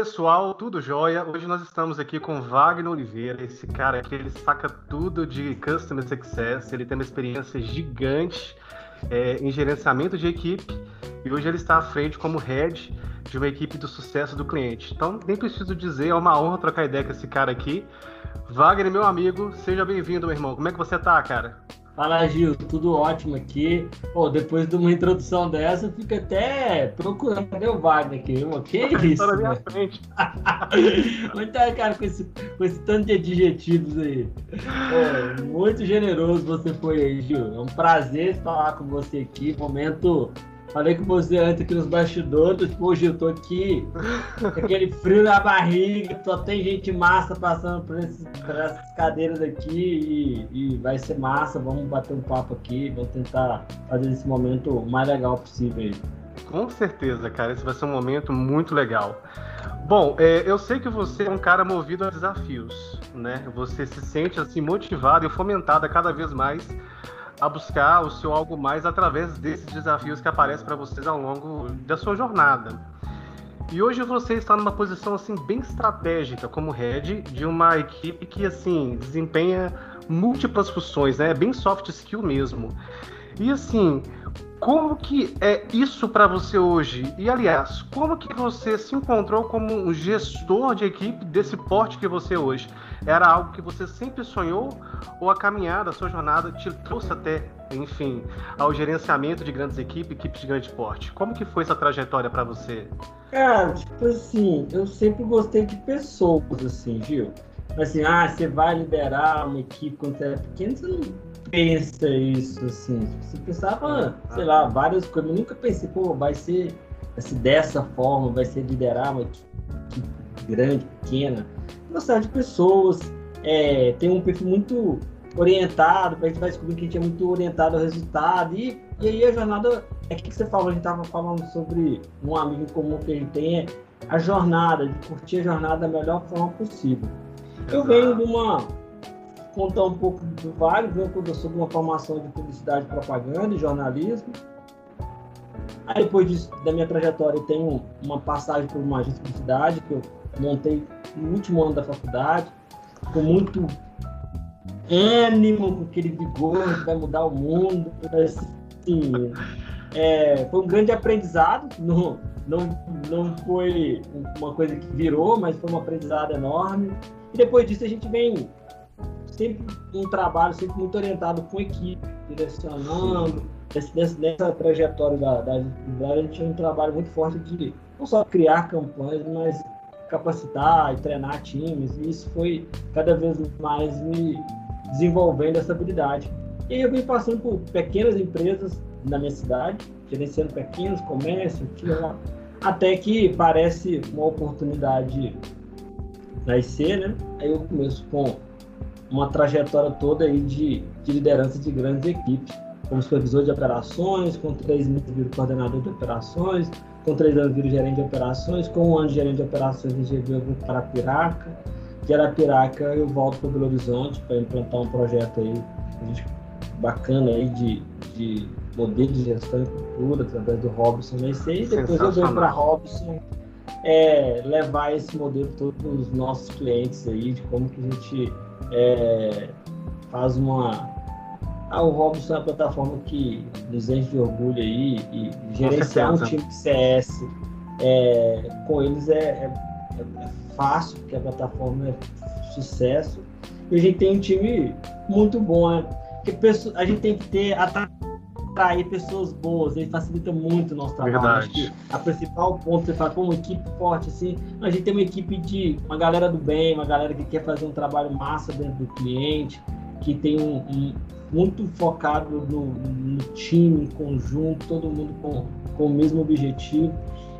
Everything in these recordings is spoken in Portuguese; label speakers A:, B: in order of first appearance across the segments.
A: pessoal, tudo jóia? Hoje nós estamos aqui com Wagner Oliveira, esse cara aqui, ele saca tudo de Customer Success, ele tem uma experiência gigante é, em gerenciamento de equipe e hoje ele está à frente como head de uma equipe do sucesso do cliente. Então, nem preciso dizer, é uma honra trocar ideia com esse cara aqui. Wagner, meu amigo, seja bem-vindo, meu irmão. Como é que você tá, cara?
B: Fala, Gil, tudo ótimo aqui. Pô, depois de uma introdução dessa, eu fico até procurando o Wagner aqui. Pô, que isso? Tá na minha frente. Onde tá, cara, com esse, com esse tanto de adjetivos aí? Pô, muito generoso você foi aí, Gil. É um prazer falar com você aqui. Momento Falei com você antes aqui nos bastidores, hoje eu tô aqui aquele frio na barriga, só tem gente massa passando por, esses, por essas cadeiras aqui e, e, vai ser massa, vamos bater um papo aqui, vamos tentar fazer esse momento o mais legal possível aí.
A: Com certeza, cara, esse vai ser um momento muito legal. Bom, é, eu sei que você é um cara movido a desafios, né? Você se sente assim motivado e fomentado cada vez mais a buscar o seu algo mais através desses desafios que aparecem para vocês ao longo da sua jornada. E hoje você está numa posição assim bem estratégica como head de uma equipe que assim desempenha múltiplas funções, né? É bem soft skill mesmo. E assim, como que é isso para você hoje? E aliás, como que você se encontrou como um gestor de equipe desse porte que você é hoje? Era algo que você sempre sonhou ou a caminhada, a sua jornada te trouxe até, enfim, ao gerenciamento de grandes equipes, equipes de grande porte? Como que foi essa trajetória para você?
B: Cara, tipo assim, eu sempre gostei de pessoas, assim, Gil. Assim, ah, você vai liderar uma equipe quando você é pequeno, você não pensa isso, assim. Você pensava, sei lá, várias coisas. Eu nunca pensei, pô, vai ser, vai ser dessa forma, vai ser liderar uma equipe grande, pequena. Gostar de pessoas, é, tem um perfil muito orientado, a gente vai descobrir que a gente é muito orientado ao resultado. E, e aí a jornada, é o que você falou, a gente estava falando sobre um amigo comum que a gente tem, é a jornada, de curtir a jornada da melhor forma possível. Eu venho de uma contar um pouco do Vale, eu sou de uma formação de publicidade, propaganda e jornalismo. Aí depois disso, da minha trajetória, eu tenho uma passagem por uma agência de publicidade que eu montei no último ano da faculdade, com muito ânimo, com aquele vigor que vai mudar o mundo. Assim, é, foi um grande aprendizado, não, não, não foi uma coisa que virou, mas foi um aprendizado enorme. E depois disso a gente vem sempre um trabalho sempre muito orientado com equipe, direcionando. nessa trajetória da, da a gente tinha um trabalho muito forte de não só criar campanhas, mas capacitar e treinar times. E isso foi cada vez mais me desenvolvendo essa habilidade. E aí eu vim passando por pequenas empresas na minha cidade, gerenciando pequenos comércios, até que parece uma oportunidade nascer, né? Aí eu começo com uma trajetória toda aí de, de liderança de grandes equipes, como supervisor de operações, com três meses viro coordenador de operações, com três anos viro gerente de operações, com um ano de gerente de operações GV eu vou para Arapiraca, de Arapiraca eu volto para Belo Horizonte para implantar um projeto aí bacana aí de, de modelo de gestão e cultura através do Robson Meissei, e depois eu venho para Robson é, levar esse modelo todo para os nossos clientes aí, de como que a gente é, faz uma. Ah, o Robson é uma plataforma que nos enche de orgulho aí e gerenciar um time de CS é, com eles é, é, é, fácil, porque a plataforma é sucesso. E a gente tem um time muito bom, né? Porque a gente tem que ter atrair pessoas boas, ele facilita muito o nosso trabalho. Acho que a principal ponto você fala, como uma equipe forte, assim, a gente tem uma equipe de uma galera do bem, uma galera que quer fazer um trabalho massa dentro do cliente, que tem um, um muito focado no, no, time, conjunto, todo mundo com, com o mesmo objetivo.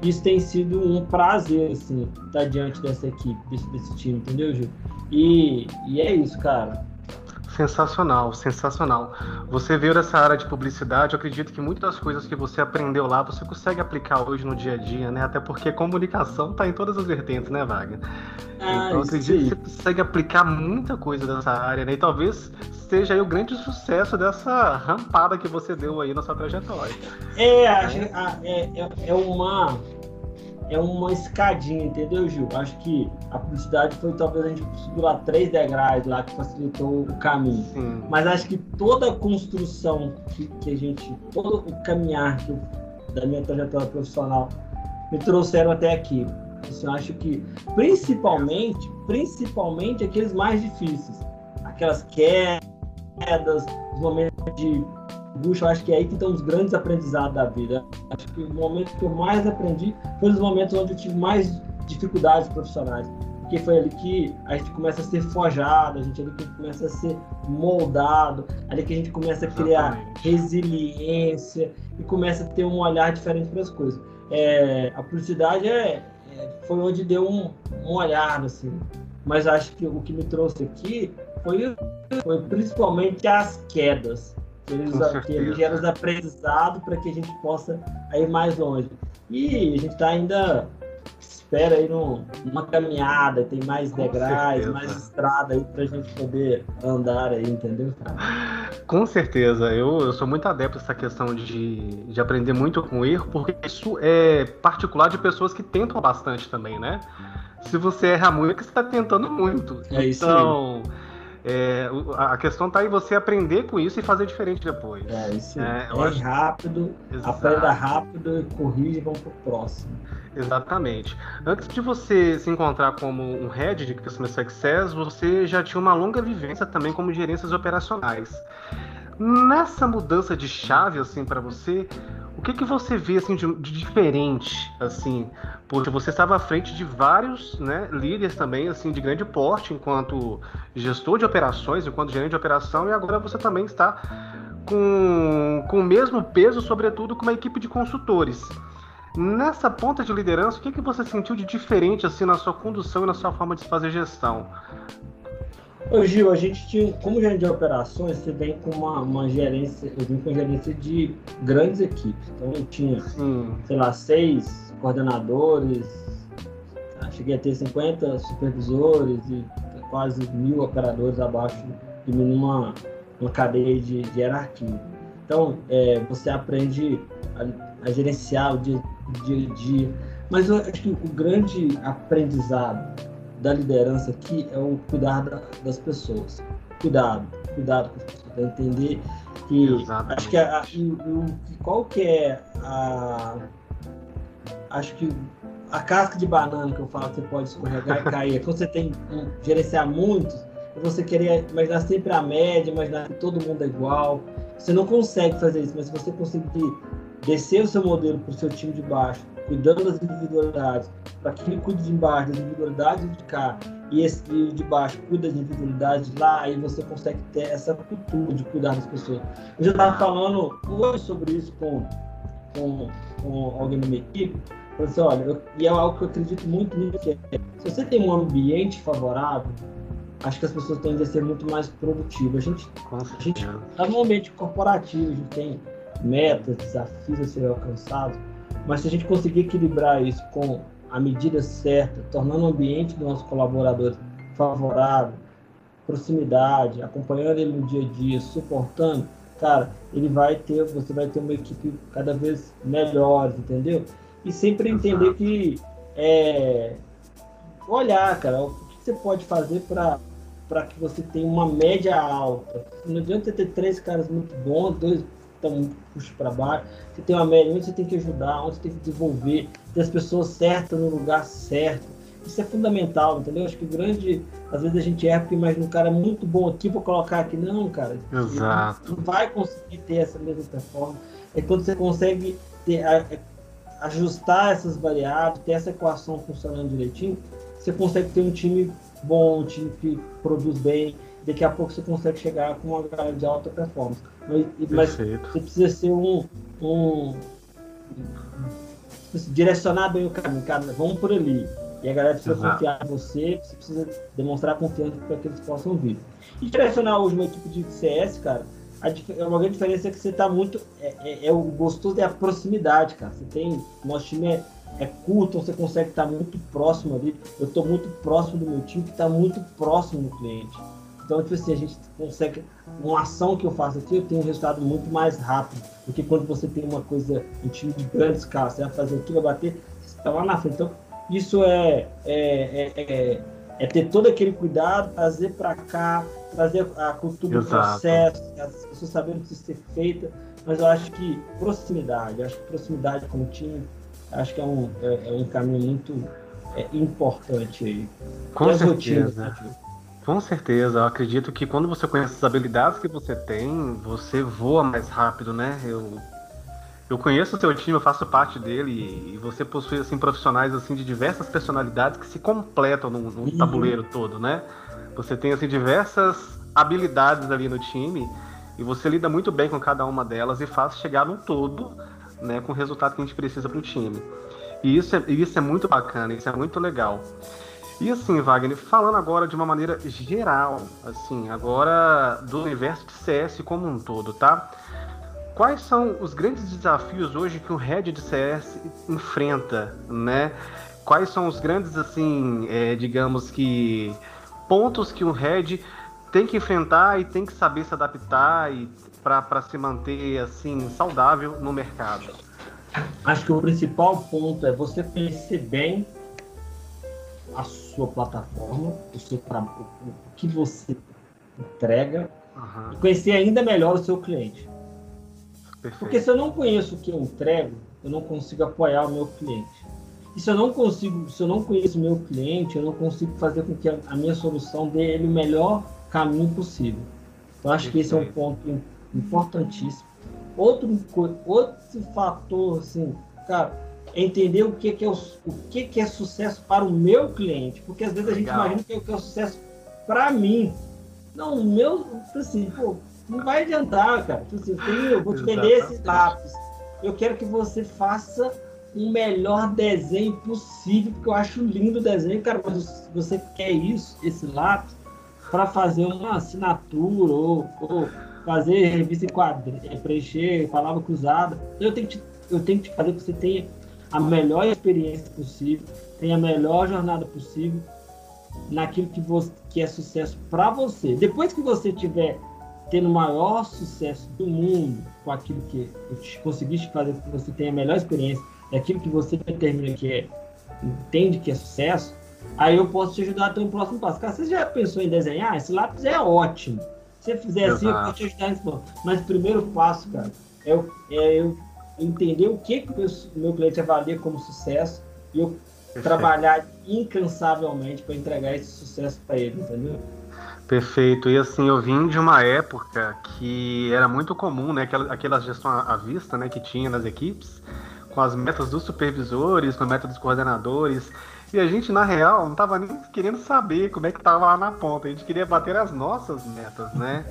B: Isso tem sido um prazer, assim, estar diante dessa equipe, desse, desse time, entendeu, Gil? E, e é isso, cara.
A: Sensacional, sensacional. Você veio dessa área de publicidade, eu acredito que muitas das coisas que você aprendeu lá você consegue aplicar hoje no dia a dia, né? Até porque comunicação está em todas as vertentes, né, Wagner? Ah, então eu acredito que você consegue aplicar muita coisa dessa área, né? E talvez seja aí o grande sucesso dessa rampada que você deu aí na sua trajetória.
B: É, é, é, é uma é uma escadinha, entendeu, Gil? Acho que a publicidade foi talvez a gente subiu lá três degraus lá que facilitou o caminho. Sim. Mas acho que toda a construção que, que a gente, todo o caminhar que da minha trajetória profissional me trouxeram até aqui. Assim, eu acho que principalmente, principalmente aqueles mais difíceis, aquelas quedas, os momentos de Bush, eu acho que é aí que estão os grandes aprendizados da vida. Acho que o momento que eu mais aprendi foi os momentos onde eu tive mais dificuldades profissionais. Porque foi ali que a gente começa a ser forjado, a gente ali que começa a ser moldado, ali que a gente começa a criar Exatamente. resiliência e começa a ter um olhar diferente para as coisas. É, a publicidade é, é, foi onde deu um, um olhar, assim. Mas acho que o que me trouxe aqui foi, foi principalmente as quedas eles, que ele gera os aprendizados para que a gente possa ir mais longe. E a gente está ainda espera aí numa caminhada, tem mais degraus, mais estrada aí para a gente poder andar aí, entendeu?
A: Com certeza, eu, eu sou muito adepto a essa questão de, de aprender muito com erro, porque isso é particular de pessoas que tentam bastante também, né? Se você erra muito, é que você está tentando muito.
B: É isso então,
A: aí é, a questão está em você aprender com isso e fazer diferente depois.
B: É, isso é, é acho... rápido, Exato. aprenda rápido, corrige e vamos pro próximo.
A: Exatamente. Antes de você se encontrar como um head de Customer Success, você já tinha uma longa vivência também como gerências operacionais. Nessa mudança de chave, assim, para você, o que, que você vê assim de, de, diferente, assim, porque você estava à frente de vários, né, líderes também, assim, de grande porte, enquanto gestor de operações, enquanto gerente de operação, e agora você também está com, com o mesmo peso, sobretudo com uma equipe de consultores. Nessa ponta de liderança, o que, que você sentiu de diferente assim na sua condução e na sua forma de fazer gestão?
B: Ô Gil, a gente tinha, como gerente de operações, você vem com uma, uma gerência, eu vim com gerência de grandes equipes. Então eu tinha, Sim. sei lá, seis coordenadores, ah, cheguei a ter 50 supervisores e quase mil operadores abaixo de mim numa, numa cadeia de, de hierarquia. Então, é, você aprende a, a gerenciar o dia, dia a dia. Mas eu acho que o grande aprendizado da liderança aqui é o cuidar da, das pessoas. Cuidado, cuidado com as pessoas, para entender que Exatamente. acho que a, a, qual que é a acho que a casca de banana que eu falo que você pode escorregar e cair, é quando você tem um, gerenciar muitos, é você querer imaginar sempre a média, imaginar que todo mundo é igual. Você não consegue fazer isso, mas se você conseguir descer o seu modelo para o seu time de baixo, cuidando das individualidades, para que ele cuide de embaixo das individualidades de cá e esse de baixo cuida das individualidades lá, aí você consegue ter essa cultura de cuidar das pessoas. Eu já estava falando hoje sobre isso com, com, com alguém da minha equipe, assim, olha, eu, e é algo que eu acredito muito nisso, que é, se você tem um ambiente favorável, acho que as pessoas tendem a ser muito mais produtivas. A gente, a gente está num ambiente corporativo, a gente tem metas, desafios a serem alcançados, mas se a gente conseguir equilibrar isso com a medida certa, tornando o ambiente do nosso colaborador favorável, proximidade, acompanhando ele no dia a dia, suportando, cara, ele vai ter, você vai ter uma equipe cada vez melhor, entendeu? E sempre entender que é, olhar, cara, o que você pode fazer para para que você tenha uma média alta. Não adianta você ter três caras muito bons, dois tão puxa para baixo. Você tem uma média, onde você tem que ajudar, onde você tem que desenvolver, ter as pessoas certas no lugar certo. Isso é fundamental, entendeu? Acho que grande, às vezes a gente erra porque imagina um cara muito bom aqui, vou colocar aqui. Não, cara.
A: Exato.
B: Não vai conseguir ter essa mesma performance. É quando você consegue ter, ajustar essas variáveis, ter essa equação funcionando direitinho, você consegue ter um time bom, um time que produz bem, daqui a pouco você consegue chegar com uma galera de alta performance. Mas, mas você precisa ser um, um direcionar bem o caminho, cara, vamos por ali. E a galera precisa Exato. confiar em você, você precisa demonstrar confiança para que eles possam vir. E direcionar hoje uma equipe de CS, cara, a, uma grande diferença é que você está muito. É, é, é, o gostoso é a proximidade, cara. Você tem. Nosso time é, é curto, então você consegue estar muito próximo ali. Eu estou muito próximo do meu time, que está muito próximo do cliente. Então, tipo assim, a gente consegue. Uma ação que eu faço aqui, eu tenho um resultado muito mais rápido do que quando você tem uma coisa, um time de grande escala. Você vai fazer aquilo, vai bater, está lá na frente. Então, isso é, é, é, é, é ter todo aquele cuidado, trazer para cá, trazer a cultura do processo, as pessoas sabendo que isso ser feita, mas eu acho que proximidade, acho que proximidade com o time, acho que é um, é, é um caminho muito é, importante aí.
A: Com certeza. Rotinas, com certeza, eu acredito que quando você conhece as habilidades que você tem, você voa mais rápido, né? Eu, eu conheço o seu time, eu faço parte dele e você possui assim profissionais assim de diversas personalidades que se completam no, no uhum. tabuleiro todo, né? Você tem assim diversas habilidades ali no time e você lida muito bem com cada uma delas e faz chegar no todo, né, com o resultado que a gente precisa para o time. E isso é, isso é muito bacana, isso é muito legal. E assim, Wagner, falando agora de uma maneira geral, assim, agora do universo de CS como um todo, tá? Quais são os grandes desafios hoje que o head de CS enfrenta, né? Quais são os grandes, assim, é, digamos que pontos que o head tem que enfrentar e tem que saber se adaptar e para se manter assim saudável no mercado?
B: Acho que o principal ponto é você conhecer bem a plataforma, o, seu, o que você entrega, uhum. e conhecer ainda melhor o seu cliente. Perfeito. Porque se eu não conheço o que eu entrego, eu não consigo apoiar o meu cliente. E se eu não consigo, se eu não conheço o meu cliente, eu não consigo fazer com que a, a minha solução dê ele o melhor caminho possível. Eu acho Perfeito. que esse é um ponto importantíssimo. Outro, outro fator, assim, cara, entender o que, que, é, o, o que, que é sucesso para o meu cliente. Porque às vezes a gente imagina que é, que é o sucesso para mim. Não, o meu, assim, pô, não vai adiantar, cara. Assim, eu vou te vender esse lápis. Eu quero que você faça o melhor desenho possível, porque eu acho lindo o desenho, cara. Mas você quer isso, esse lápis, para fazer uma assinatura ou, ou fazer revista em quadrinho, preencher palavra cruzada. Eu tenho que te, eu tenho que te fazer que você tenha a melhor experiência possível, tenha a melhor jornada possível naquilo que, você, que é sucesso para você. Depois que você tiver tendo o maior sucesso do mundo com aquilo que conseguiste fazer, que você tenha a melhor experiência, daquilo que você determina que é, entende que é sucesso, aí eu posso te ajudar a ter um próximo passo. Cara, você já pensou em desenhar? Esse lápis é ótimo. Se você fizer Exato. assim, eu posso te ajudar nesse ponto. Mas o primeiro passo, cara, é é eu entender o que, que o meu, meu cliente avalia como sucesso e eu Perfeito. trabalhar incansavelmente para entregar esse sucesso para ele, entendeu?
A: Perfeito. E assim, eu vim de uma época que era muito comum, né? Aquela, aquela gestão à vista, né? Que tinha nas equipes, com as metas dos supervisores, com a meta dos coordenadores. E a gente, na real, não estava nem querendo saber como é que estava lá na ponta. A gente queria bater as nossas metas, né?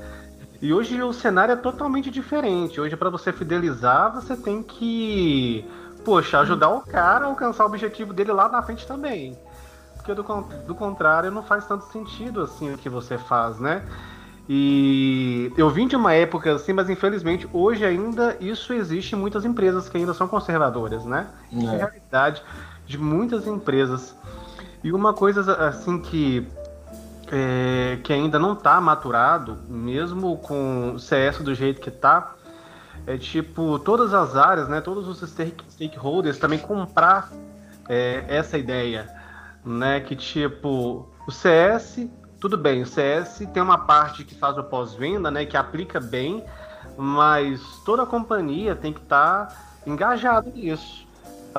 A: E hoje o cenário é totalmente diferente. Hoje, para você fidelizar, você tem que, poxa, ajudar o cara a alcançar o objetivo dele lá na frente também. Porque do, do contrário, não faz tanto sentido assim o que você faz, né? E eu vim de uma época assim, mas infelizmente hoje ainda isso existe em muitas empresas que ainda são conservadoras, né? É, é a realidade de muitas empresas. E uma coisa assim que é, que ainda não está maturado, mesmo com o CS do jeito que está, é tipo todas as áreas, né, todos os stakeholders também comprar é, essa ideia, né, que tipo o CS, tudo bem, o CS tem uma parte que faz o pós-venda, né, que aplica bem, mas toda a companhia tem que estar tá engajada nisso.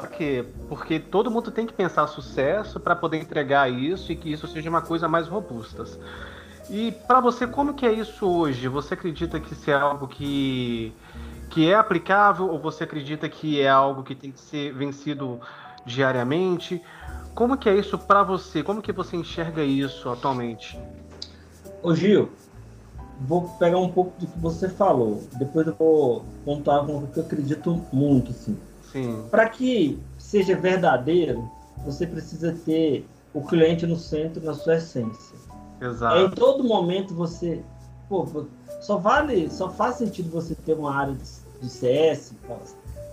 A: Por quê? Porque todo mundo tem que pensar sucesso para poder entregar isso e que isso seja uma coisa mais robusta. E para você, como que é isso hoje? Você acredita que isso é algo que, que é aplicável ou você acredita que é algo que tem que ser vencido diariamente? Como que é isso para você? Como que você enxerga isso atualmente?
B: Ô Gil, vou pegar um pouco do que você falou. Depois eu vou contar com o que eu acredito muito, assim. Para que seja verdadeiro, você precisa ter o cliente no centro, na sua essência.
A: Exato.
B: em todo momento você. Pô, só vale, só faz sentido você ter uma área de, de CS,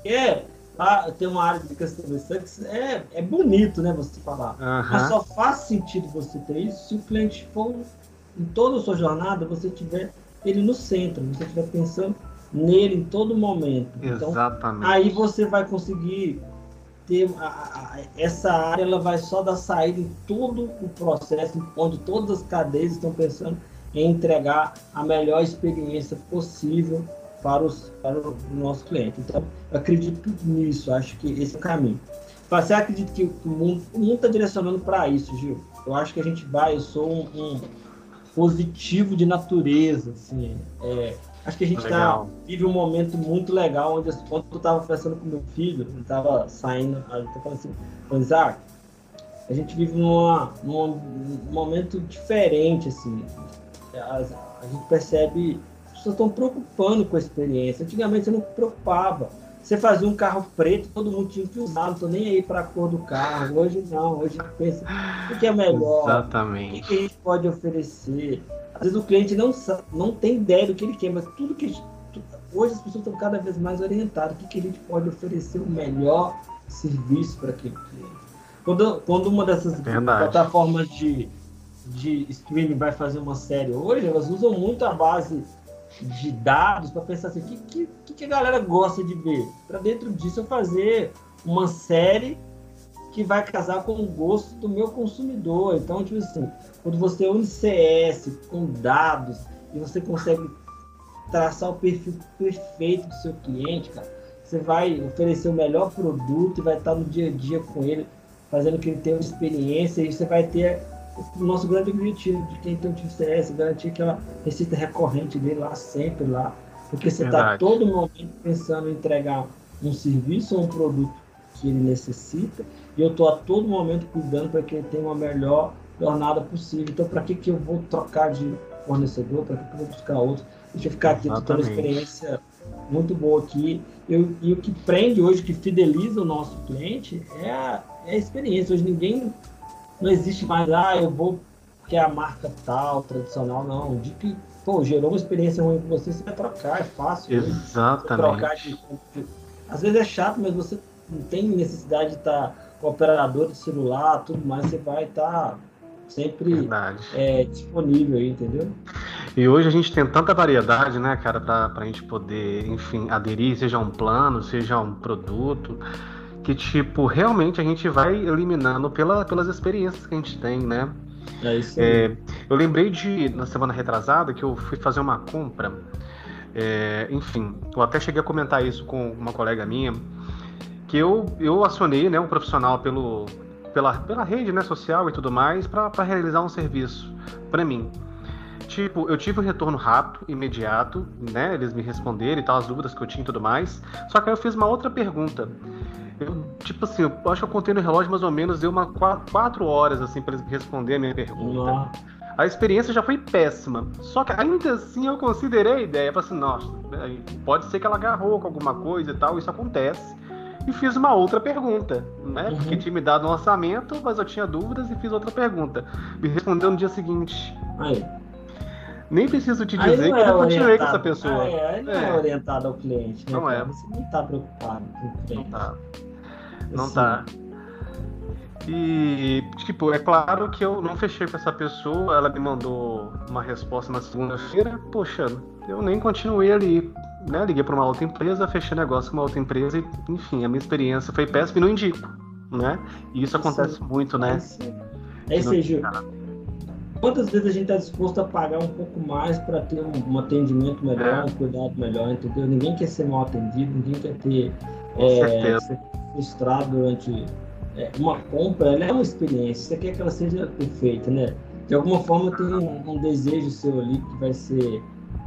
B: é, ah, ter uma área de Customer Success é, é bonito, né, você falar. Uhum. Mas só faz sentido você ter isso se o cliente for, em toda a sua jornada, você tiver ele no centro, você estiver pensando nele em todo momento.
A: Então, Exatamente.
B: aí você vai conseguir ter a, a, essa área, ela vai só dar saída em todo o processo, onde todas as cadeias estão pensando em entregar a melhor experiência possível para, os, para o nosso cliente. Então, eu acredito nisso, acho que esse é o caminho. Você acredita que o mundo está direcionando para isso, Gil? Eu acho que a gente vai, eu sou um, um positivo de natureza, assim, é, acho que a gente tá, vive um momento muito legal, onde quando eu estava conversando com meu filho, ele estava saindo, eu tô falando assim, Isaac, a gente vive numa, num momento diferente, assim, a, a gente percebe as pessoas estão preocupando com a experiência. Antigamente você não preocupava. Você fazia um carro preto, todo mundo tinha que usar, não tô nem aí para a cor do carro. Hoje não, hoje pensa o que é melhor,
A: Exatamente.
B: o que a gente pode oferecer. Às vezes o cliente não, não tem ideia do que ele quer, mas tudo que hoje as pessoas estão cada vez mais orientadas. O que, que a gente pode oferecer o melhor serviço para aquele cliente. Quando, quando uma dessas Verdade. plataformas de, de streaming vai fazer uma série hoje, elas usam muito a base de dados para pensar assim, o que, que, que a galera gosta de ver? Para dentro disso eu fazer uma série que vai casar com o gosto do meu consumidor. Então, tipo assim, quando você une CS com dados e você consegue traçar o perfil perfeito do seu cliente, cara, você vai oferecer o melhor produto e vai estar no dia a dia com ele, fazendo que ele tenha uma experiência e você vai ter o nosso grande objetivo de quem tem um time CS, garantir aquela receita recorrente dele lá, sempre lá. Porque você está todo momento pensando em entregar um serviço ou um produto que ele necessita, e eu estou a todo momento cuidando para que ele tenha uma melhor jornada possível. Então, para que, que eu vou trocar de fornecedor? Para que, que eu vou buscar outro? Deixa eu ficar aqui, estou tendo uma experiência muito boa aqui. Eu, e o que prende hoje, que fideliza o nosso cliente, é a, é a experiência. Hoje ninguém não existe mais, ah, eu vou que é a marca tal, tradicional, não. De que, pô, gerou uma experiência ruim com você, você vai trocar, é fácil.
A: Exatamente. Trocar de,
B: às vezes é chato, mas você não tem necessidade de estar com operador de celular, tudo mais, você vai estar sempre é, disponível aí, entendeu?
A: E hoje a gente tem tanta variedade, né, cara, para a gente poder, enfim, aderir, seja um plano, seja um produto que, tipo, realmente a gente vai eliminando pela, pelas experiências que a gente tem, né?
B: É isso é,
A: eu lembrei de, na semana retrasada, que eu fui fazer uma compra. É, enfim, eu até cheguei a comentar isso com uma colega minha, que eu, eu acionei né, um profissional pelo, pela, pela rede né, social e tudo mais para realizar um serviço para mim. Tipo, eu tive um retorno rápido, imediato, né? Eles me responderam e tal, as dúvidas que eu tinha e tudo mais. Só que aí eu fiz uma outra pergunta. Eu, tipo assim, eu acho que eu contei no relógio mais ou menos, deu uma quatro, horas, assim, para eles responder a minha pergunta. Nossa. A experiência já foi péssima. Só que ainda assim eu considerei a ideia. Falei assim, nossa, pode ser que ela agarrou com alguma coisa e tal, isso acontece. E fiz uma outra pergunta, né? Uhum. Porque tinha me dado um orçamento, mas eu tinha dúvidas e fiz outra pergunta. Me respondeu no dia seguinte.
B: Aí.
A: Nem preciso te dizer que é eu continuei com essa pessoa.
B: Aí, aí não é. é orientado ao cliente, né? Não é. Você não está preocupado com o cliente.
A: Não tá. Não assim. tá. E, tipo, é claro que eu não fechei com essa pessoa, ela me mandou uma resposta na segunda-feira, poxa, eu nem continuei ali, né? Liguei para uma outra empresa, fechei negócio com uma outra empresa e, enfim, a minha experiência foi péssima e não indico, né? E isso acontece Sim. muito, né?
B: É isso aí, Gil. Quantas vezes a gente está disposto a pagar um pouco mais para ter um, um, atendimento melhor, é. um cuidado melhor, entendeu? Ninguém quer ser mal atendido, ninguém quer ter é, ser frustrado durante é, uma compra. Ela é uma experiência, você quer que ela seja perfeita, né? De alguma forma tem um, um desejo seu ali que vai ser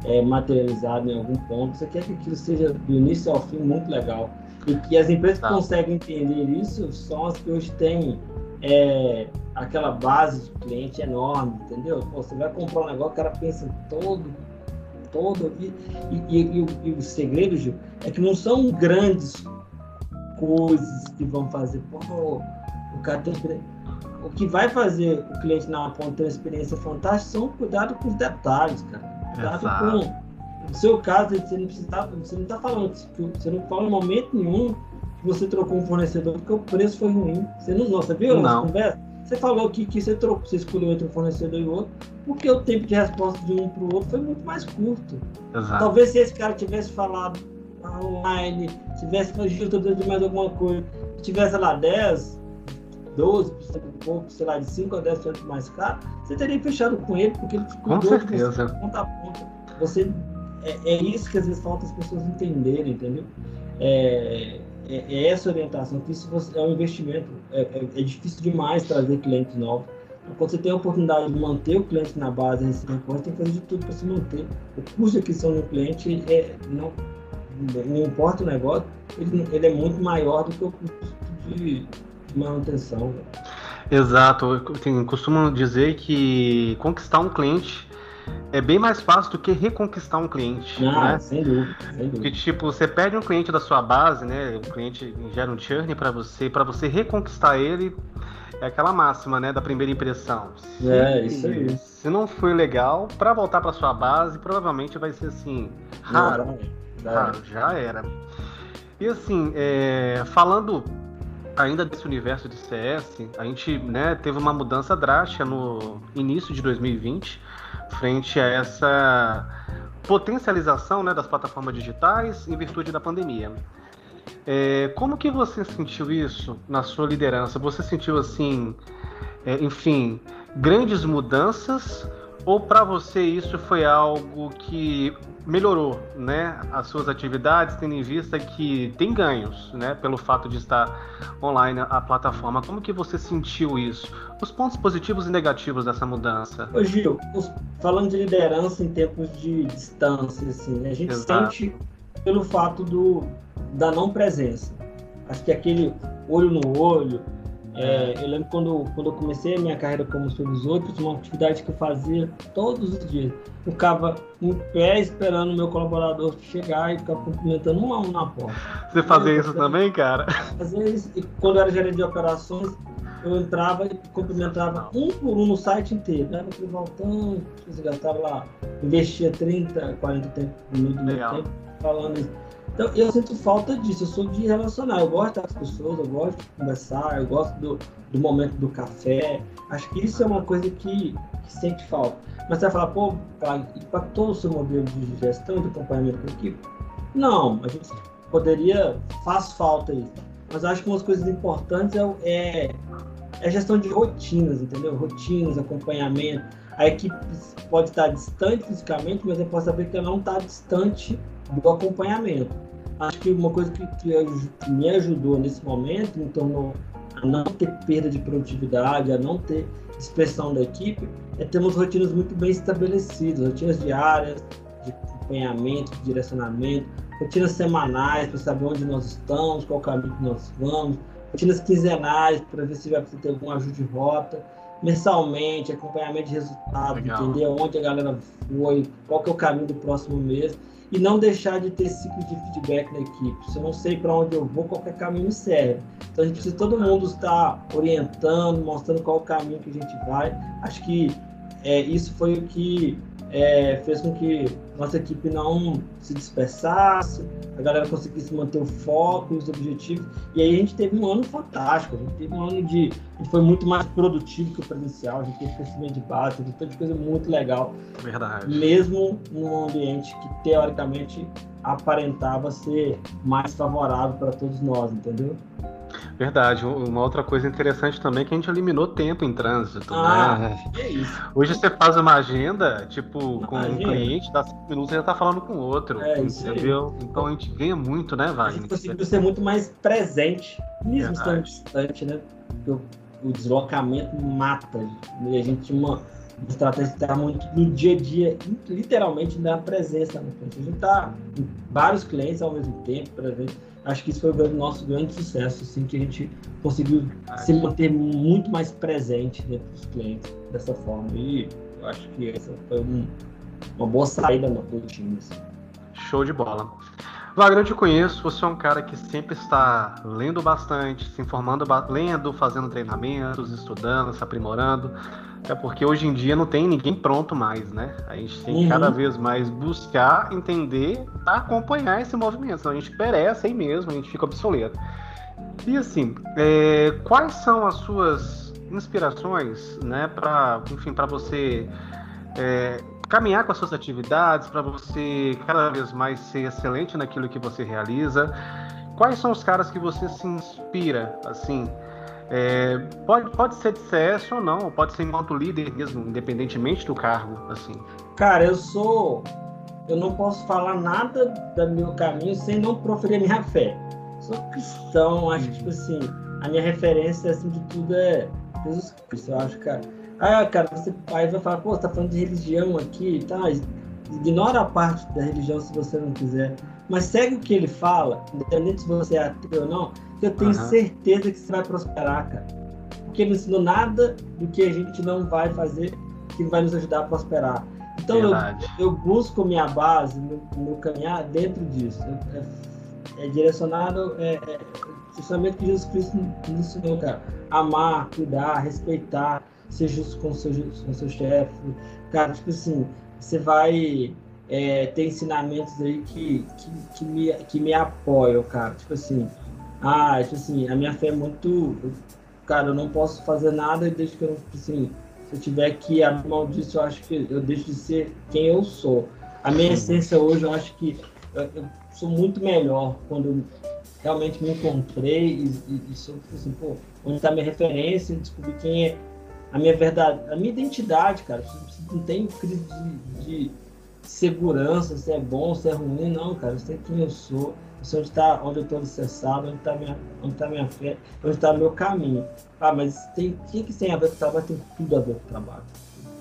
B: é, materializado em algum ponto. Você quer que aquilo seja do início ao fim muito legal. E que as empresas que tá. conseguem entender isso são as que hoje têm é, aquela base de cliente enorme, entendeu? Pô, você vai comprar um negócio, o cara pensa todo, todo. E, e, e, e, o segredo, Gil, é que não são grandes coisas que vão fazer. Pô, o cara tem o que vai fazer o cliente na ponta ter uma experiência fantástica são cuidado com os detalhes, cara. Cuidado Exato. com. No seu caso, você não precisa, você não está falando, você não fala em momento nenhum que você trocou um fornecedor porque o preço foi ruim. Você não, nossa, viu?
A: Não.
B: Conversa? Você falou que, que você, trocou, você escolheu entre um fornecedor e outro, porque o tempo de resposta de um para o outro foi muito mais curto.
A: Exato.
B: Talvez se esse cara tivesse falado online, tivesse fugido de mais alguma coisa, Se tivesse lá 10, 12% um pouco, sei lá, de 5 a 10% mais caro, você teria fechado com ele, porque ele
A: ficou Com certeza.
B: Ponta a ponta. Você, é, é, isso que às vezes falta as pessoas entenderem, entendeu? É, é, é essa orientação, que isso é um investimento. É, é, é difícil demais trazer clientes novos. Então, quando você tem a oportunidade de manter o cliente na base recebendo você tem que fazer de tudo para se manter. O custo de aquisição do cliente é, não, não importa o negócio, ele, ele é muito maior do que o custo de manutenção.
A: Exato. Assim, costumo dizer que conquistar um cliente é bem mais fácil do que reconquistar um cliente.
B: Ah,
A: né?
B: sem dúvida, sem dúvida.
A: Porque, tipo, você perde um cliente da sua base, né? O cliente gera um churn para você, para você reconquistar ele, é aquela máxima, né, da primeira impressão.
B: Se, é, isso aí.
A: Se não foi legal, para voltar para sua base, provavelmente vai ser assim, raro. Não, não, raro, já era. E assim, é, falando ainda desse universo de CS, a gente né, teve uma mudança drástica no início de 2020, frente a essa potencialização né, das plataformas digitais em virtude da pandemia. É, como que você sentiu isso na sua liderança? Você sentiu assim, é, enfim, grandes mudanças ou para você isso foi algo que melhorou, né, as suas atividades, tendo em vista que tem ganhos, né, pelo fato de estar online a plataforma. Como que você sentiu isso? Os pontos positivos e negativos dessa mudança?
B: Ô Gil, falando de liderança em tempos de distância, assim, né, a gente Exato. sente pelo fato do, da não presença. Acho que aquele olho no olho, é, eu lembro quando, quando eu comecei a minha carreira como supervisor, tinha uma atividade que eu fazia todos os dias. Eu ficava em pé esperando o meu colaborador chegar e ficava cumprimentando um a um na porta.
A: Você fazia isso também, cara?
B: Fazia isso. E quando eu era gerente de operações, eu entrava e cumprimentava um por um no site inteiro. Né? Eu voltando, gastava lá, investia 30, 40 minutos do meu tempo falando isso. Então, eu sinto falta disso, eu sou de relacionar, eu gosto das pessoas, eu gosto de conversar, eu gosto do, do momento do café. Acho que isso é uma coisa que, que sente falta. Mas você vai falar, pô, impactou o seu modelo de gestão de acompanhamento com a equipe? Não, a gente poderia, faz falta isso. Mas acho que umas coisas importantes é, é, é gestão de rotinas, entendeu? Rotinas, acompanhamento. A equipe pode estar distante fisicamente, mas eu posso saber que ela não está distante do acompanhamento. Acho que uma coisa que, que me ajudou nesse momento, me tornou a não ter perda de produtividade, a não ter expressão da equipe, é termos rotinas muito bem estabelecidas, rotinas diárias, de acompanhamento, de direcionamento, rotinas semanais para saber onde nós estamos, qual caminho que nós vamos, rotinas quinzenais para ver se vai ter algum ajuste de rota, mensalmente, acompanhamento de resultados, entender onde a galera foi, qual que é o caminho do próximo mês e não deixar de ter ciclo de feedback na equipe. Se eu não sei para onde eu vou, qualquer caminho me serve. Então a gente precisa todo mundo estar orientando, mostrando qual é o caminho que a gente vai. Acho que é, isso foi o que é, fez com que nossa equipe não se dispersasse, a galera conseguisse manter o foco e os objetivos. E aí a gente teve um ano fantástico, a gente teve um ano de. A gente foi muito mais produtivo que o presencial, a gente teve crescimento de base, teve tanta coisa muito legal.
A: Verdade.
B: Mesmo num ambiente que teoricamente aparentava ser mais favorável para todos nós, entendeu?
A: Verdade. Uma outra coisa interessante também é que a gente eliminou tempo em trânsito.
B: Ah, né? é isso.
A: Hoje você faz uma agenda, tipo, com um cliente, dá cinco minutos e já tá falando com outro. É entendeu? Então a gente ganha muito, né, Wagner? A gente
B: conseguiu ser muito mais presente, mesmo estando distante, né? Porque o, o deslocamento mata. E a gente tinha uma, estratégia de estar muito no dia a dia, literalmente na presença. Né? A gente está vários clientes ao mesmo tempo, presente acho que isso foi o nosso grande sucesso, assim, que a gente conseguiu se manter muito mais presente dentro dos clientes dessa forma. E acho que essa foi um, uma boa saída do time. Assim.
A: Show de bola. Wagner, eu te conheço, você é um cara que sempre está lendo bastante, se informando, lendo, fazendo treinamentos, estudando, se aprimorando. Até porque hoje em dia não tem ninguém pronto mais, né? A gente tem que uhum. cada vez mais buscar, entender, acompanhar esse movimento. Senão a gente perece aí mesmo, a gente fica obsoleto. E assim, é, quais são as suas inspirações, né, para, enfim, para você é, caminhar com as suas atividades, para você cada vez mais ser excelente naquilo que você realiza? quais são os caras que você se inspira, assim? É, pode, pode ser de CS ou não, pode ser enquanto líder mesmo, independentemente do cargo, assim.
B: Cara, eu sou. Eu não posso falar nada do meu caminho sem não proferir minha fé. Sou cristão, acho que, tipo assim, a minha referência, assim, de tudo é Jesus Cristo. Eu acho, cara. Ah, cara, você aí vai falar, pô, você tá falando de religião aqui, tá? Ignora a parte da religião se você não quiser. Mas segue o que ele fala, independente se você é ateu ou não, que eu tenho uhum. certeza que você vai prosperar, cara. Porque ele não ensinou nada do que a gente não vai fazer que vai nos ajudar a prosperar. Então eu, eu, busco minha base, meu, meu caminhar dentro disso. É, é direcionado, é, é, justamente que Jesus Cristo nos ensinou, cara. Amar, cuidar, respeitar, ser justo com seu, com seu chefe. Cara, tipo assim, você vai é, ter ensinamentos aí que, que, que, me, que me apoiam, cara. Tipo assim, ah, tipo assim, a minha fé é muito. Cara, eu não posso fazer nada desde que eu não. Tipo assim, se eu tiver que abrir mão disso, eu acho que eu deixo de ser quem eu sou. A minha essência hoje, eu acho que eu, eu sou muito melhor quando eu realmente me encontrei e, e, e sou tipo assim, pô, onde está minha referência, descobri quem é a minha verdade, a minha identidade, cara. Não tem crise de, de segurança, se é bom, se é ruim, não, cara. Eu sei quem eu sou, eu sei onde, tá, onde eu estou alicerçado, onde está minha, onde tá minha fé, onde está meu caminho. Ah, mas tem, o que, que tem a ver com o trabalho? Tem tudo a ver com o trabalho.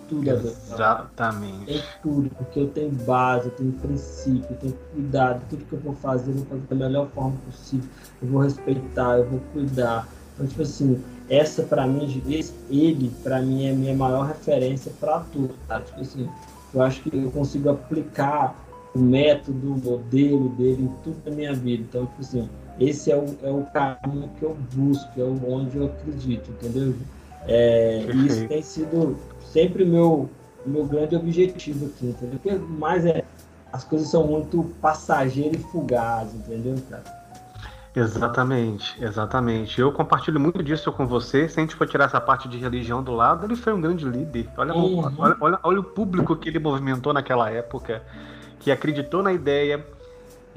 B: Tudo a ver com o
A: trabalho. Exatamente.
B: Tem tudo, porque eu tenho base, eu tenho princípio, eu tenho cuidado. Tudo que eu vou fazer, eu vou fazer da melhor forma possível. Eu vou respeitar, eu vou cuidar. Então, tipo assim, essa para mim, ele para mim é a minha maior referência para tudo, tá? Tipo assim, eu acho que eu consigo aplicar o método, o modelo dele em tudo na minha vida. Então, tipo assim, esse é o, é o caminho que eu busco, é onde eu acredito, entendeu? É, e isso tem sido sempre meu meu grande objetivo aqui, entendeu? Porque mais é as coisas são muito passageiras e fugazes, entendeu, cara?
A: Exatamente, exatamente. Eu compartilho muito disso com você. Se a gente for tirar essa parte de religião do lado, ele foi um grande líder. Olha, uhum. olha, olha, olha, o público que ele movimentou naquela época, que acreditou na ideia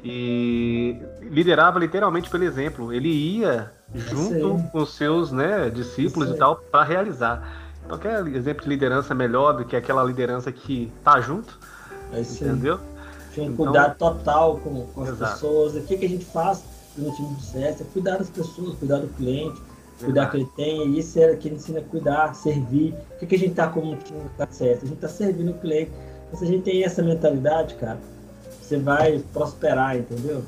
A: e liderava literalmente pelo exemplo. Ele ia junto com os seus né, discípulos e tal para realizar. Então, quer exemplo de liderança melhor do que aquela liderança que tá junto? É entendeu?
B: Tinha um então, cuidado total com, com as pessoas. O que, que a gente faz? No time do CS é cuidar das pessoas, cuidar do cliente, cuidar que ele tem, e isso é que ele ensina a cuidar, servir. O que, que a gente está como time do CS? A gente está servindo o cliente. Então, se a gente tem essa mentalidade, cara, você vai prosperar, entendeu?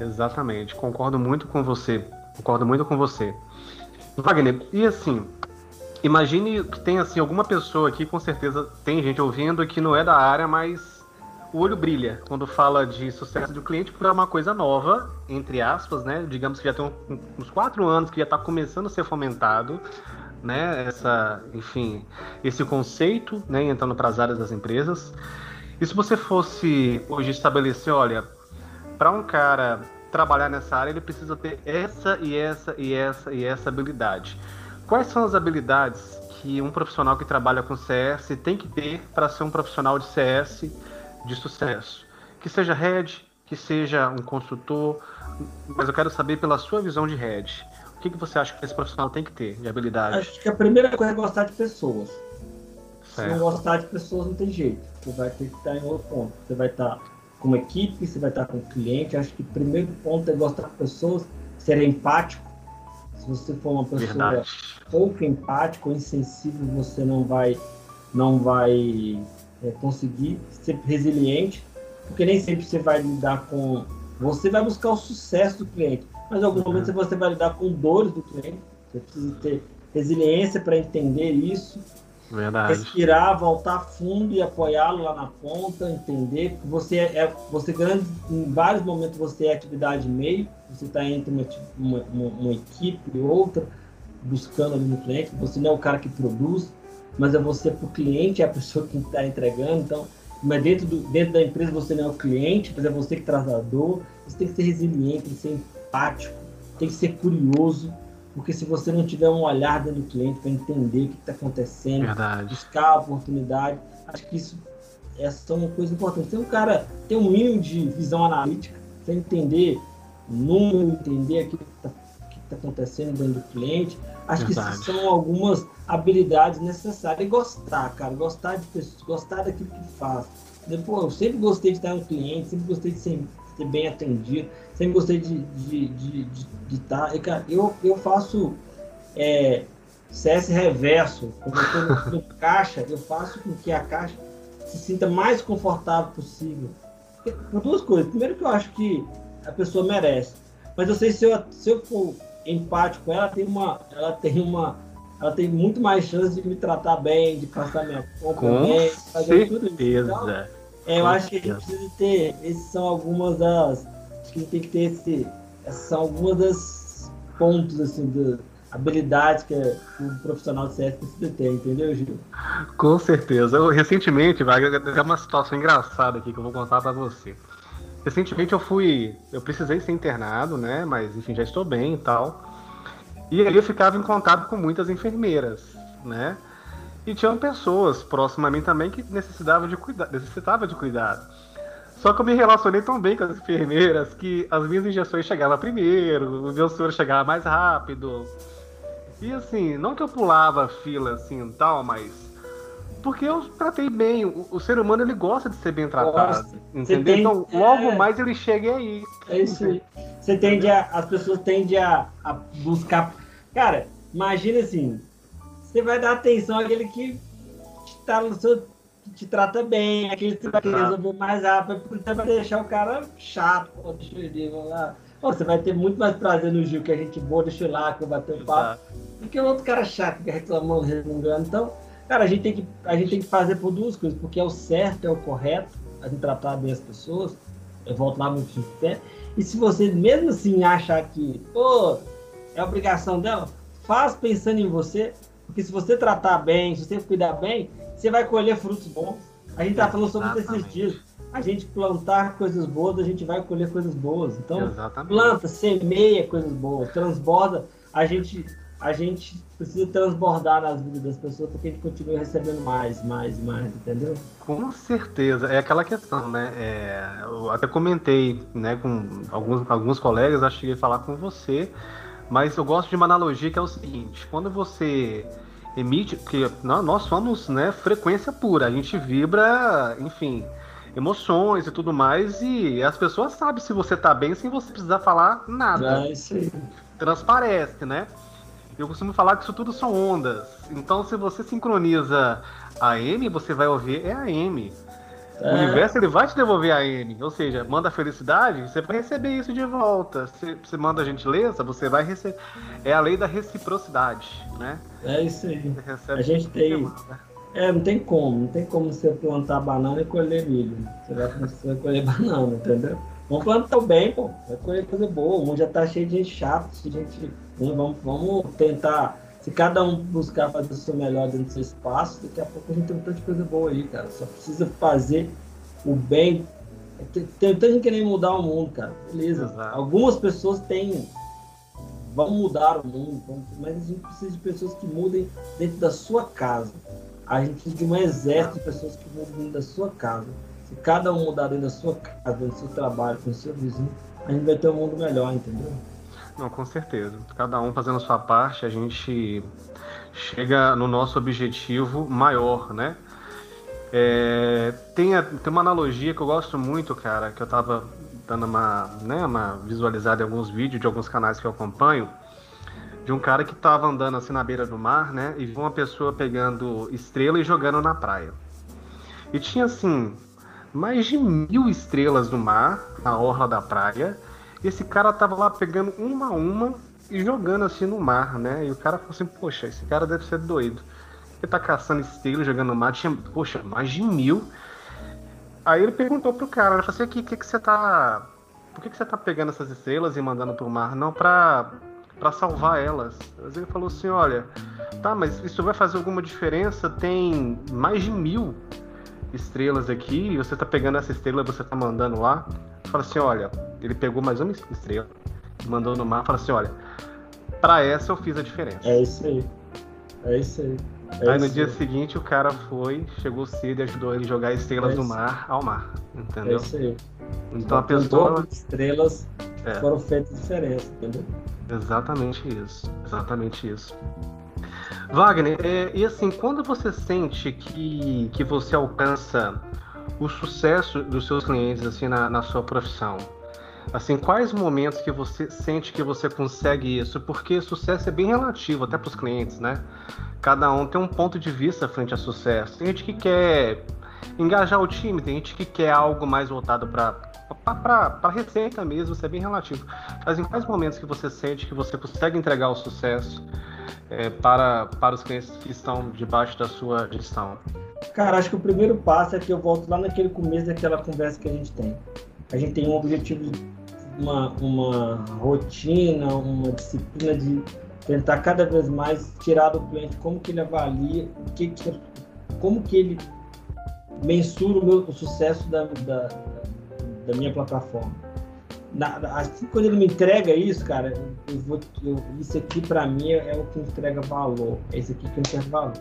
A: Exatamente, concordo muito com você. Concordo muito com você. Wagner, e assim, imagine que tem assim alguma pessoa aqui, com certeza tem gente ouvindo que não é da área, mas o olho brilha quando fala de sucesso do cliente, é uma coisa nova, entre aspas, né? Digamos que já tem uns quatro anos que já está começando a ser fomentado, né? Essa, enfim, esse conceito, né? Entrando para as áreas das empresas. E se você fosse hoje estabelecer, olha, para um cara trabalhar nessa área, ele precisa ter essa e essa e essa e essa habilidade. Quais são as habilidades que um profissional que trabalha com CS tem que ter para ser um profissional de CS de sucesso. Que seja head, que seja um consultor, mas eu quero saber pela sua visão de head. O que, que você acha que esse profissional tem que ter de habilidade?
B: Acho que a primeira coisa é gostar de pessoas. Certo. Se não gostar de pessoas, não tem jeito. Você vai ter que estar em outro ponto. Você vai estar com uma equipe, você vai estar com o cliente. Acho que o primeiro ponto é gostar de pessoas, ser empático. Se você for uma pessoa Verdade. pouco empática ou insensível, você não vai, não vai é, conseguir ser resiliente, porque nem sempre você vai lidar com. Você vai buscar o sucesso do cliente, mas em algum uhum. momento você vai lidar com dores do cliente. Você precisa ter resiliência para entender isso.
A: Verdade.
B: Respirar, voltar fundo e apoiá-lo lá na ponta, entender. Você é, é você grande, em vários momentos você é atividade meio, você está entre uma, uma, uma, uma equipe e outra, buscando ali no cliente. Você não é o cara que produz, mas é você para o cliente, é a pessoa que está entregando. Então, mas dentro, do, dentro da empresa você não é o cliente, mas é você que traz a dor. Você tem que ser resiliente, tem que ser empático, tem que ser curioso, porque se você não tiver um olhar dentro do cliente para entender o que está acontecendo,
A: Verdade.
B: buscar a oportunidade, acho que isso essa é uma coisa importante. Tem um cara, tem um mínimo de visão analítica, para entender número, entender aquilo que está tá acontecendo dentro do cliente. Acho Verdade. que são algumas habilidades necessárias. E gostar, cara, gostar de pessoas, gostar daquilo que faz. Depois, eu sempre gostei de estar no cliente, sempre gostei de ser, ser bem atendido, sempre gostei de, de, de, de, de estar. E, cara, eu, eu faço é, CS reverso, quando eu estou no, no caixa, eu faço com que a caixa se sinta mais confortável possível. Por duas coisas. Primeiro que eu acho que a pessoa merece. Mas eu sei se eu, se eu for empático, ela tem uma, ela tem uma, ela tem muito mais chance de me tratar bem, de passar minha compra
A: Com
B: bem,
A: fazer certeza. tudo isso. Então,
B: é, eu acho que a gente precisa ter, esses são algumas das, acho que a gente tem que ter esse, essas são algumas das pontos assim do, habilidades que o profissional de CS precisa ter, entendeu, Gil?
A: Com certeza. Eu, recentemente, vai é uma situação engraçada aqui que eu vou contar para você. Recentemente eu fui, eu precisei ser internado, né? Mas enfim, já estou bem e tal. E aí eu ficava em contato com muitas enfermeiras, né? E tinham pessoas próximas a mim também que necessitavam de cuidado, necessitava de cuidado. Só que eu me relacionei tão bem com as enfermeiras que as minhas injeções chegavam primeiro, o meu soro chegava mais rápido. E assim, não que eu pulava fila assim tal, mas porque eu tratei bem. O, o, ser humano ele gosta de ser bem tratado. Gosta. Entendeu? Tem, então, logo é... mais ele chega aí.
B: É isso aí. Você tende a. As pessoas tendem a, a buscar. Cara, imagina assim. Você vai dar atenção àquele que está no seu. Te trata bem, aquele que vai resolver mais rápido, você vai deixar o cara chato. Pô, deixa eu ir, vamos lá. Pô, você vai ter muito mais prazer no Gil, que a gente boa, deixa eu ir lá, que eu bater o papo. Do que o outro cara chato que reclamando, resmungando. Então Cara, a gente tem que, a gente tem que fazer por duas coisas, porque é o certo, é o correto, a gente tratar bem as pessoas. Eu volto lá muito de pé. E se você mesmo assim achar que, pô, é obrigação dela, faz pensando em você, porque se você tratar bem, se você cuidar bem, você vai colher frutos bons. A gente tá falando sobre isso esses dias. A gente plantar coisas boas, a gente vai colher coisas boas. Então, Exatamente. planta, semeia coisas boas, transborda. A gente a gente precisa transbordar nas vidas das pessoas para que a gente continue recebendo mais, mais, mais, entendeu?
A: Com certeza. É aquela questão, né? É, eu até comentei né, com alguns, alguns colegas, acho que ia falar com você, mas eu gosto de uma analogia que é o seguinte: quando você emite, porque nós somos né, frequência pura, a gente vibra, enfim, emoções e tudo mais, e as pessoas sabem se você tá bem sem você precisar falar nada.
B: É isso aí.
A: Transparece, né? Eu costumo falar que isso tudo são ondas. Então, se você sincroniza a M, você vai ouvir é a M. É. O universo ele vai te devolver a M. Ou seja, manda felicidade, você vai receber isso de volta. Se você manda gentileza, você vai receber. É a lei da reciprocidade, né?
B: É isso aí. A gente tem. É, não tem como. Não tem como você plantar banana e colher milho. Você vai, você vai colher banana, entendeu? Vamos plantar o bem, pô. Vai colher coisa boa. O mundo já tá cheio de gente chata, de gente Vamos, vamos tentar. Se cada um buscar fazer o seu melhor dentro do seu espaço, daqui a pouco a gente tem um tanto de coisa boa aí, cara. Só precisa fazer o bem. Tem, tem tanta gente querendo mudar o mundo, cara. Beleza. Exato. Algumas pessoas têm. Vão mudar o mundo, mas a gente precisa de pessoas que mudem dentro da sua casa. A gente precisa de um exército de pessoas que mudem dentro da sua casa. Se cada um mudar dentro da sua casa, do seu trabalho, com o seu vizinho, a gente vai ter um mundo melhor, entendeu?
A: Não, com certeza. Cada um fazendo a sua parte, a gente chega no nosso objetivo maior, né? É, tem, a, tem uma analogia que eu gosto muito, cara, que eu tava dando uma, né, uma visualizada em alguns vídeos de alguns canais que eu acompanho, de um cara que tava andando assim na beira do mar, né, e viu uma pessoa pegando estrela e jogando na praia. E tinha assim, mais de mil estrelas no mar, na orla da praia, esse cara tava lá pegando uma a uma e jogando assim no mar, né? E o cara falou assim, poxa, esse cara deve ser doido. Ele tá caçando estrela, jogando no mar, tinha, poxa, mais de mil. Aí ele perguntou pro cara, ele falou assim, aqui, que que você tá. Por que, que você tá pegando essas estrelas e mandando pro mar? Não, pra, pra salvar elas. Aí ele falou assim, olha, tá, mas isso vai fazer alguma diferença? Tem mais de mil estrelas aqui, e você tá pegando essa estrela e você tá mandando lá. Fala assim, olha, ele pegou mais uma estrela, mandou no mar, fala assim, olha, para essa eu fiz a diferença.
B: É isso aí. É isso aí. É
A: aí no dia aí. seguinte o cara foi, chegou cedo e ajudou ele a jogar estrelas é do mar ao mar. Entendeu? É
B: isso aí.
A: Então a pessoa.
B: Estrelas é. foram feitas diferença, entendeu?
A: Exatamente isso, exatamente isso. Wagner, é, e assim, quando você sente que, que você alcança o sucesso dos seus clientes assim na, na sua profissão, assim, quais momentos que você sente que você consegue isso? Porque sucesso é bem relativo até para os clientes, né? Cada um tem um ponto de vista frente a sucesso. Tem gente que quer engajar o time, tem gente que quer algo mais voltado para para receita mesmo, isso é bem relativo. Mas em quais momentos que você sente que você consegue entregar o sucesso é, para, para os clientes que estão debaixo da sua gestão?
B: Cara, acho que o primeiro passo é que eu volto lá naquele começo daquela conversa que a gente tem. A gente tem um objetivo, uma, uma rotina, uma disciplina de tentar cada vez mais tirar do cliente como que ele avalia, que, que como que ele mensura o, meu, o sucesso da, da, da minha plataforma. Na, assim, quando ele me entrega isso, cara, eu vou, eu, isso aqui para mim é, é, o que entrega valor. É isso aqui que entrega valor.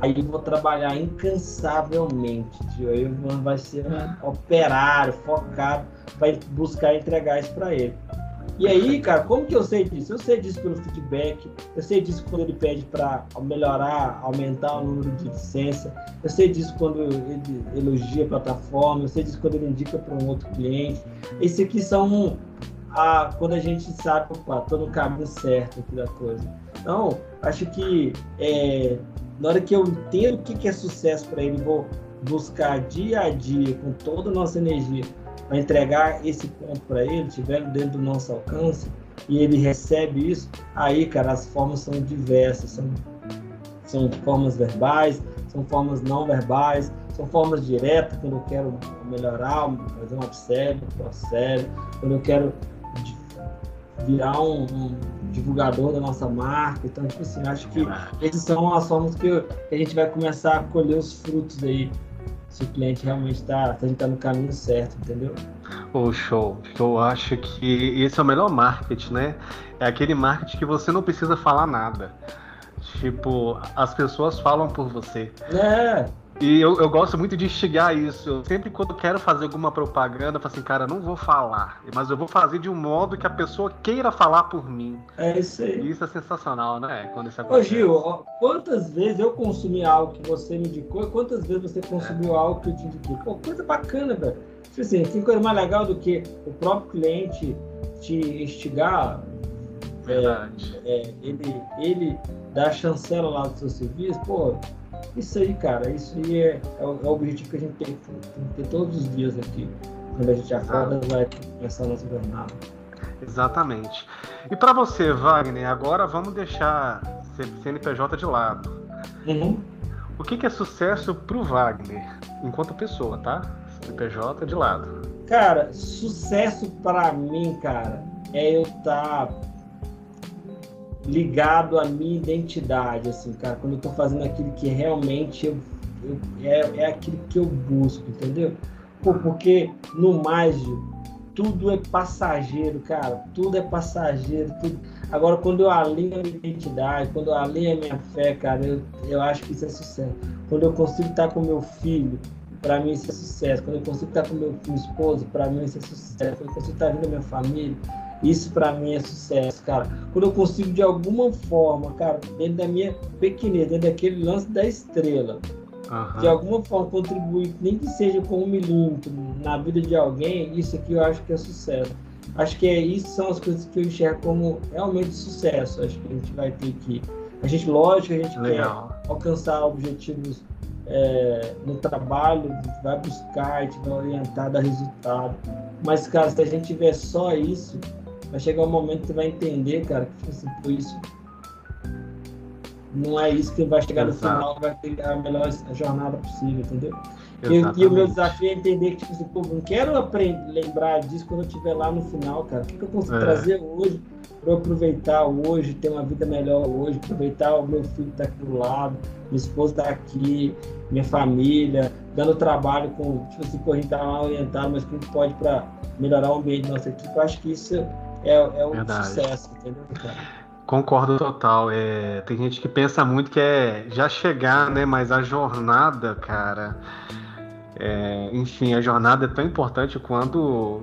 B: Aí eu vou trabalhar incansavelmente, tio. Aí vai ser um operário focado para buscar entregar isso para ele. E aí, cara, como que eu sei disso? Eu sei disso pelo feedback, eu sei disso quando ele pede para melhorar, aumentar o número de licença, eu sei disso quando ele elogia a plataforma, eu sei disso quando ele indica para um outro cliente. Esses aqui são a, quando a gente sabe, opa, tô no caminho certo aqui da coisa. Então, acho que é, na hora que eu entendo o que, que é sucesso para ele, vou buscar dia a dia, com toda a nossa energia, para entregar esse ponto para ele, tiver dentro do nosso alcance, e ele recebe isso, aí, cara, as formas são diversas, são, são formas verbais, são formas não verbais, são formas diretas, quando eu quero melhorar, fazer um upsell, cross-sell, quando eu quero virar um, um, divulgador da nossa marca. Então, tipo assim, acho que essas são as formas que, que a gente vai começar a colher os frutos aí se o cliente realmente está gente tá no caminho certo, entendeu?
A: Oh, show. Eu acho que esse é o melhor marketing, né? É aquele marketing que você não precisa falar nada. Tipo, as pessoas falam por você.
B: É.
A: E eu, eu gosto muito de instigar isso. Eu sempre quando quero fazer alguma propaganda, eu falo assim, cara, não vou falar, mas eu vou fazer de um modo que a pessoa queira falar por mim.
B: É isso aí.
A: E isso é sensacional, né? Quando isso acontece.
B: Ô Gil, quantas vezes eu consumi algo que você me indicou e quantas vezes você consumiu é. algo que eu te indiquei? Pô, coisa bacana, velho. Tipo assim, tem coisa mais legal do que o próprio cliente te instigar.
A: Verdade.
B: É, é, ele, ele a chancela lá do seu serviço, pô, isso aí, cara, isso aí é, é, o, é o objetivo que a gente tem, tem que ter todos os dias aqui. Quando a gente acorda, vai começar a nossa jornada.
A: Exatamente. E para você, Wagner, agora vamos deixar CNPJ de lado.
B: Uhum.
A: O que, que é sucesso pro Wagner, enquanto pessoa, tá? CNPJ de lado.
B: Cara, sucesso para mim, cara, é eu estar tá ligado à minha identidade, assim, cara. Quando eu tô fazendo aquilo que realmente eu, eu é, é aquilo que eu busco, entendeu? Pô, porque no mágico tudo é passageiro, cara. Tudo é passageiro. Tudo... Agora, quando eu alinho a minha identidade, quando eu alinho a minha fé, cara, eu, eu acho que isso é sucesso. Quando eu consigo estar com meu filho, para mim isso é sucesso. Quando eu consigo estar com meu, meu esposo, para mim isso é sucesso. Quando eu consigo estar vendo a minha família, isso para mim é sucesso, cara. Quando eu consigo de alguma forma, cara, dentro da minha pequenez, dentro daquele lance da estrela, uhum. de alguma forma contribuir, nem que seja com um milímetro na vida de alguém, isso aqui eu acho que é sucesso. Acho que é isso são as coisas que eu enxergo como realmente sucesso. Acho que a gente vai ter que. A gente, lógico, a gente Legal. quer alcançar objetivos é, no trabalho, vai buscar, a gente vai orientar, dar resultado. Mas, cara, se a gente tiver só isso, vai chegar um momento que você vai entender, cara, que tipo assim, por isso não é isso que vai chegar Exato. no final, vai ter a melhor jornada possível, entendeu? E, e, o meu desafio é entender que, tipo assim, pô, não quero aprender, lembrar disso quando eu estiver lá no final, cara. O que, que eu consigo é. trazer hoje para eu aproveitar hoje, ter uma vida melhor hoje, aproveitar o meu filho tá aqui do lado, minha esposa tá aqui, minha família, dando trabalho com, tipo assim, pô, a gente tá lá orientado, mas que pode para melhorar o ambiente da nossa equipe. Eu acho que isso é, é um sucesso, entendeu, cara?
A: Concordo total. É, tem gente que pensa muito que é já chegar, né? Mas a jornada, cara, É, enfim, a jornada é tão importante quanto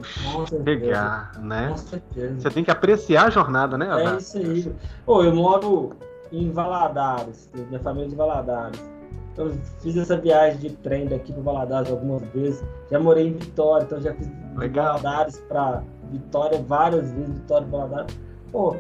A: chegar, né?
B: Com certeza.
A: Você tem que apreciar a jornada, né?
B: É isso aí. Pô, eu moro em Valadares, minha família é de Valadares. Então, fiz essa viagem de trem daqui para Valadares algumas vezes. Já morei em Vitória, então já fiz
A: Legal.
B: Valadares para Vitória várias vezes, Vitória para Valadares. Pô,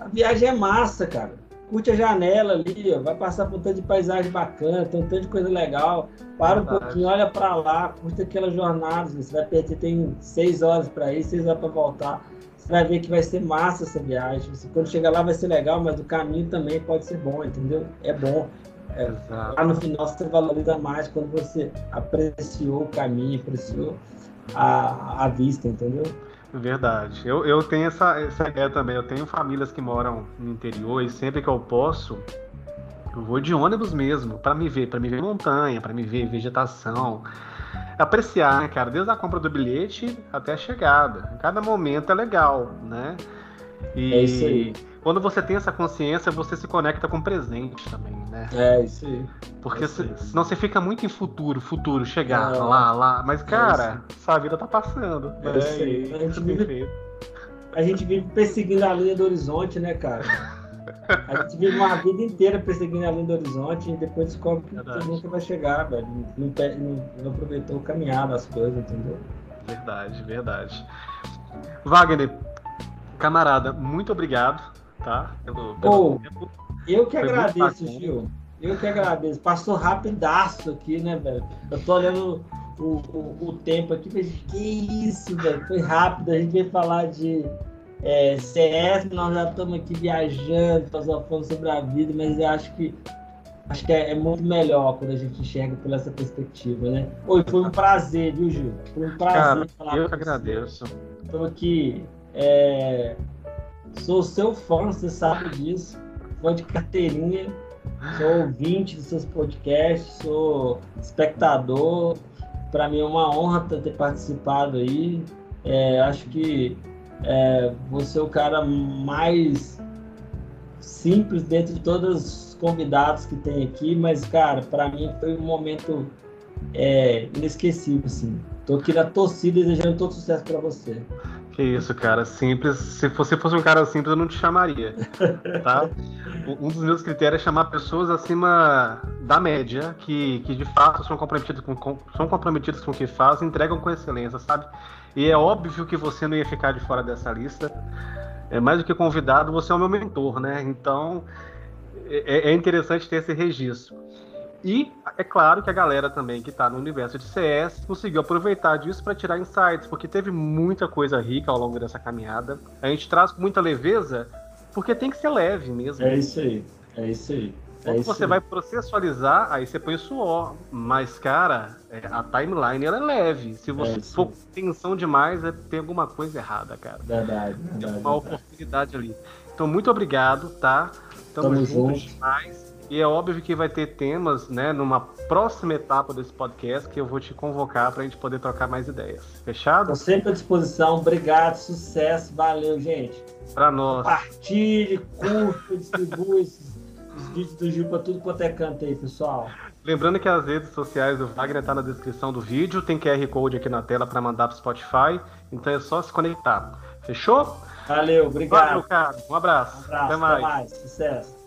B: a viagem é massa, cara. Curte a janela ali, ó, vai passar por um tanto de paisagem bacana, tem um tanto de coisa legal. Para um
A: Verdade.
B: pouquinho, olha para lá, curte aquela jornada. Você vai perder, tem seis horas para ir, seis horas para voltar. Você vai ver que vai ser massa essa viagem. Você, quando chegar lá vai ser legal, mas o caminho também pode ser bom, entendeu? É bom.
A: Exato.
B: Lá no final você valoriza mais quando você apreciou o caminho, apreciou a, a vista, entendeu?
A: Verdade. Eu, eu tenho essa, essa ideia também. Eu tenho famílias que moram no interior e sempre que eu posso, eu vou de ônibus mesmo, para me ver, para me ver montanha, para me ver vegetação. Apreciar, né, cara? Desde a compra do bilhete até a chegada. Cada momento é legal, né? E
B: É isso aí.
A: Quando você tem essa consciência, você se conecta com o presente também, né?
B: É isso aí.
A: Porque
B: É isso
A: se-
B: aí.
A: senão você fica muito em futuro, futuro, chegar
B: É.
A: lá, lá. Mas,
B: É
A: cara, sua vida tá passando.
B: É
A: né?
B: isso aí. A gente vive-. A gente vive perseguindo a linha do horizonte, né, cara? A gente vive uma vida inteira perseguindo a linha do horizonte e depois descobre que
A: Verdade.
B: nunca vai chegar, velho. Não, não- não aproveitou o caminhar das coisas, entendeu?
A: Verdade, verdade. Wagner, camarada, muito obrigado, tá? Pelo, pelo
B: Ô,
A: tempo.
B: Eu que
A: Foi
B: agradeço. Gil. Eu que agradeço. Passou rapidaço aqui, né, velho? Eu tô olhando o, o, o tempo aqui, mas que isso, velho? Foi rápido. A gente veio falar de é, CS, nós já estamos aqui viajando, falando sobre a vida, mas eu acho que acho que é, é muito melhor quando a gente enxerga por essa perspectiva, né? Oi, foi um prazer, viu, Gil? Foi um prazer
A: Cara,
B: falar
A: eu que agradeço.
B: Estou aqui. é, sou seu fã, você sabe disso. Fã de carteirinha. Sou ouvinte dos seus podcasts, sou espectador. Para mim é uma honra ter participado aí. É, acho que é, você é o cara mais simples dentro de todos os convidados que tem aqui, mas, cara, para mim foi um momento é, inesquecível, assim. Tô aqui na torcida desejando todo sucesso para você.
A: Que isso, cara. Simples. Se você fosse um cara simples, eu não te chamaria. Tá? Um dos meus critérios é chamar pessoas acima da média, que, que de fato são comprometidas com, com- são comprometidas com o que fazem, entregam com excelência, sabe? E é óbvio que você não ia ficar de fora dessa lista. É mais do que convidado, você é o meu mentor, né? Então é, é interessante ter esse registro. E é claro que a galera também que está no universo de CS conseguiu aproveitar disso para tirar insights, porque teve muita coisa rica ao longo dessa caminhada. A gente traz com muita leveza, porque tem que ser leve mesmo.
B: É isso aí. É isso aí. É
A: Quando você vai processualizar, aí você põe suor. Mas, cara, é, a timeline ela é leve. Se você
B: isso.
A: for com tensão demais, é, tem alguma coisa errada, cara.
B: Verdade,
A: Tem
B: verdade.
A: uma oportunidade ali. Então, muito obrigado, tá? Tamo,
B: Tamo
A: juntos
B: junto.
A: demais. E é óbvio que vai ter temas, né, numa próxima etapa desse podcast que eu vou te convocar pra gente poder trocar mais ideias. Fechado?
B: Estou sempre à disposição. Obrigado, sucesso. Valeu, gente.
A: Pra nós.
B: Partilhe, curta, distribui esses, os vídeos do Gil para tudo quanto é canto aí, pessoal.
A: Lembrando que as redes sociais do Wagner tá na descrição do vídeo, tem QR Code aqui na tela para mandar pro Spotify, então é só se conectar. Fechou?
B: Valeu, obrigado.
A: Valeu, cara. Um abraço.
B: Um abraço,
A: Até mais.
B: Sucesso.